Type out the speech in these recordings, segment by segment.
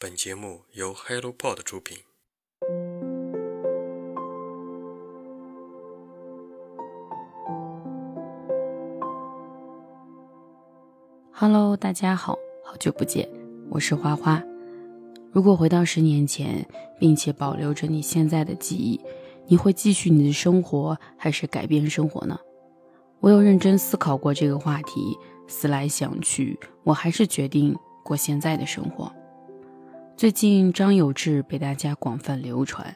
本节目由 HelloPod 出品。Hello，大家好，好久不见，我是花花。如果回到十年前，并且保留着你现在的记忆，你会继续你的生活，还是改变生活呢？我有认真思考过这个话题，思来想去，我还是决定过现在的生活。最近张有志被大家广泛流传，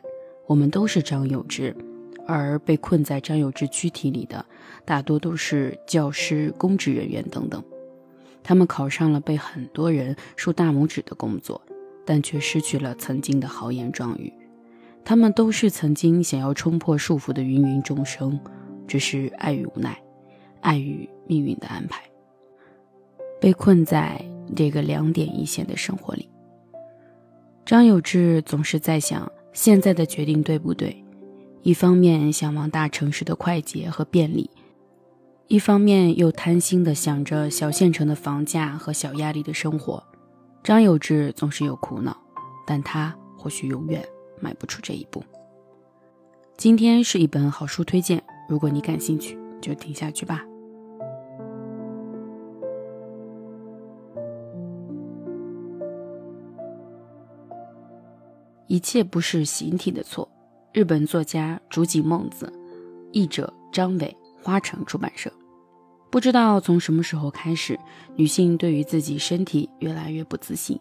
我们都是张有志，而被困在张有志躯体里的大多都是教师、公职人员等等。他们考上了被很多人竖大拇指的工作，但却失去了曾经的豪言壮语。他们都是曾经想要冲破束缚的芸芸众生，只是碍于无奈，碍于命运的安排，被困在这个两点一线的生活里。张有志总是在想现在的决定对不对，一方面向往大城市的快捷和便利，一方面又贪心的想着小县城的房价和小压力的生活。张有志总是有苦恼，但他或许永远迈不出这一步。今天是一本好书推荐，如果你感兴趣，就听下去吧。一切不是形体的错。日本作家竹井梦子，译者张伟，花城出版社。不知道从什么时候开始，女性对于自己身体越来越不自信，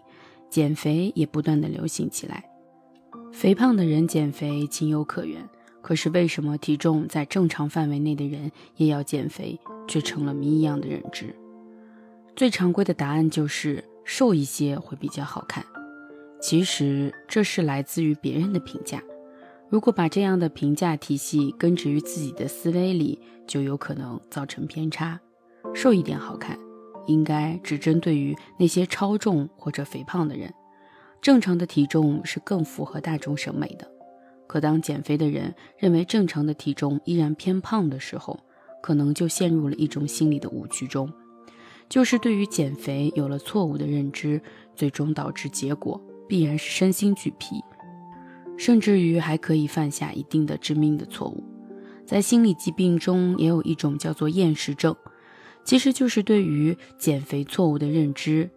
减肥也不断的流行起来。肥胖的人减肥情有可原，可是为什么体重在正常范围内的人也要减肥，却成了谜一样的认知？最常规的答案就是瘦一些会比较好看。其实这是来自于别人的评价，如果把这样的评价体系根植于自己的思维里，就有可能造成偏差。瘦一点好看，应该只针对于那些超重或者肥胖的人，正常的体重是更符合大众审美的。可当减肥的人认为正常的体重依然偏胖的时候，可能就陷入了一种心理的误区中，就是对于减肥有了错误的认知，最终导致结果。必然是身心俱疲，甚至于还可以犯下一定的致命的错误。在心理疾病中，也有一种叫做厌食症，其实就是对于减肥错误的认知，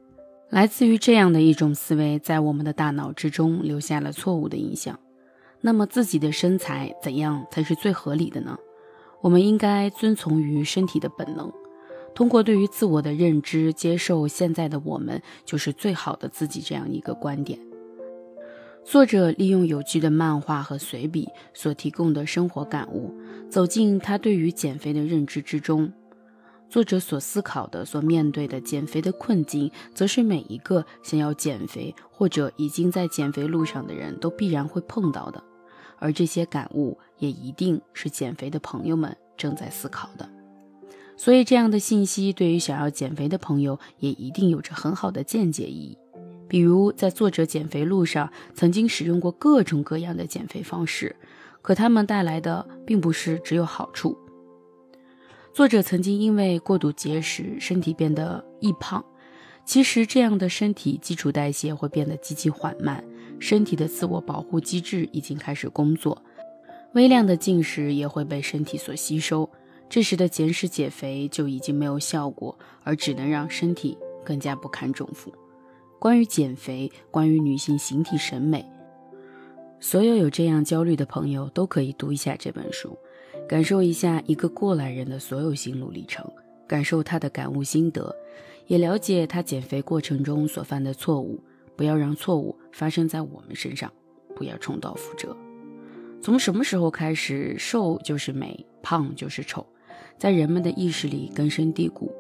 来自于这样的一种思维，在我们的大脑之中留下了错误的印象。那么，自己的身材怎样才是最合理的呢？我们应该遵从于身体的本能。通过对于自我的认知，接受现在的我们就是最好的自己这样一个观点。作者利用有趣的漫画和随笔所提供的生活感悟，走进他对于减肥的认知之中。作者所思考的、所面对的减肥的困境，则是每一个想要减肥或者已经在减肥路上的人都必然会碰到的。而这些感悟，也一定是减肥的朋友们正在思考的。所以，这样的信息对于想要减肥的朋友也一定有着很好的见解意义。比如，在作者减肥路上曾经使用过各种各样的减肥方式，可他们带来的并不是只有好处。作者曾经因为过度节食，身体变得易胖。其实，这样的身体基础代谢会变得极其缓慢，身体的自我保护机制已经开始工作，微量的进食也会被身体所吸收。这时的减食减肥就已经没有效果，而只能让身体更加不堪重负。关于减肥，关于女性形体审美，所有有这样焦虑的朋友都可以读一下这本书，感受一下一个过来人的所有心路历程，感受他的感悟心得，也了解他减肥过程中所犯的错误，不要让错误发生在我们身上，不要重蹈覆辙。从什么时候开始，瘦就是美，胖就是丑？在人们的意识里根深蒂固。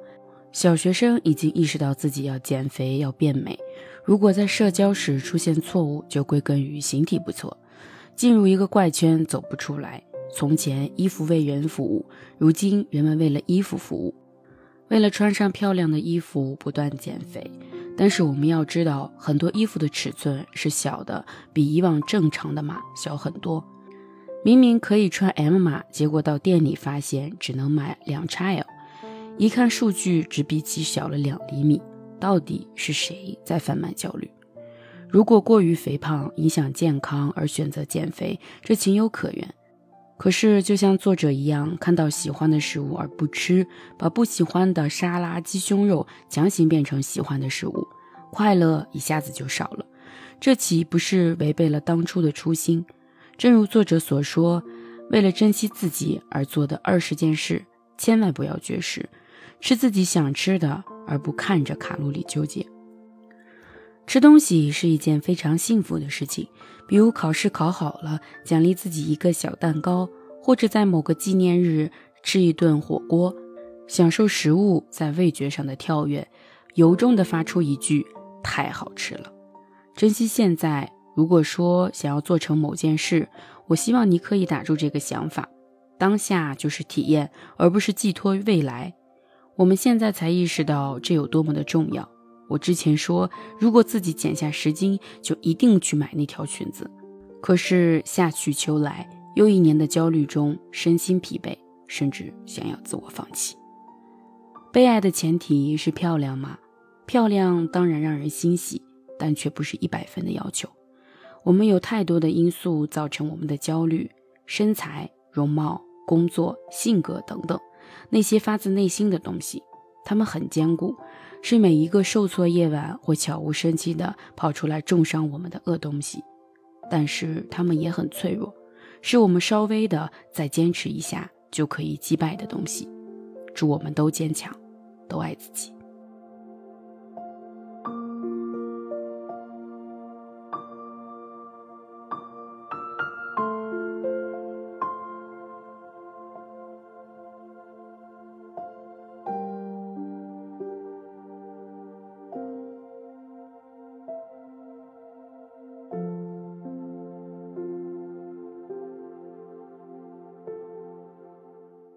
小学生已经意识到自己要减肥、要变美。如果在社交时出现错误，就归根于形体不错，进入一个怪圈，走不出来。从前衣服为人服务，如今人们为了衣服服务，为了穿上漂亮的衣服不断减肥。但是我们要知道，很多衣服的尺寸是小的，比以往正常的码小很多。明明可以穿 M 码，结果到店里发现只能买两 XL，一看数据只比其小了两厘米，到底是谁在贩卖焦虑？如果过于肥胖影响健康而选择减肥，这情有可原。可是，就像作者一样，看到喜欢的食物而不吃，把不喜欢的沙拉、鸡胸肉强行变成喜欢的食物，快乐一下子就少了。这岂不是违背了当初的初心？正如作者所说，为了珍惜自己而做的二十件事，千万不要绝食，吃自己想吃的，而不看着卡路里纠结。吃东西是一件非常幸福的事情，比如考试考好了，奖励自己一个小蛋糕，或者在某个纪念日吃一顿火锅，享受食物在味觉上的跳跃，由衷的发出一句“太好吃了”。珍惜现在。如果说想要做成某件事，我希望你可以打住这个想法，当下就是体验，而不是寄托未来。我们现在才意识到这有多么的重要。我之前说，如果自己减下十斤，就一定去买那条裙子。可是夏去秋来，又一年的焦虑中，身心疲惫，甚至想要自我放弃。被爱的前提是漂亮吗？漂亮当然让人欣喜，但却不是一百分的要求。我们有太多的因素造成我们的焦虑：身材、容貌、工作、性格等等，那些发自内心的东西，它们很坚固。是每一个受挫夜晚会悄无声息地跑出来重伤我们的恶东西，但是他们也很脆弱，是我们稍微的再坚持一下就可以击败的东西。祝我们都坚强，都爱自己。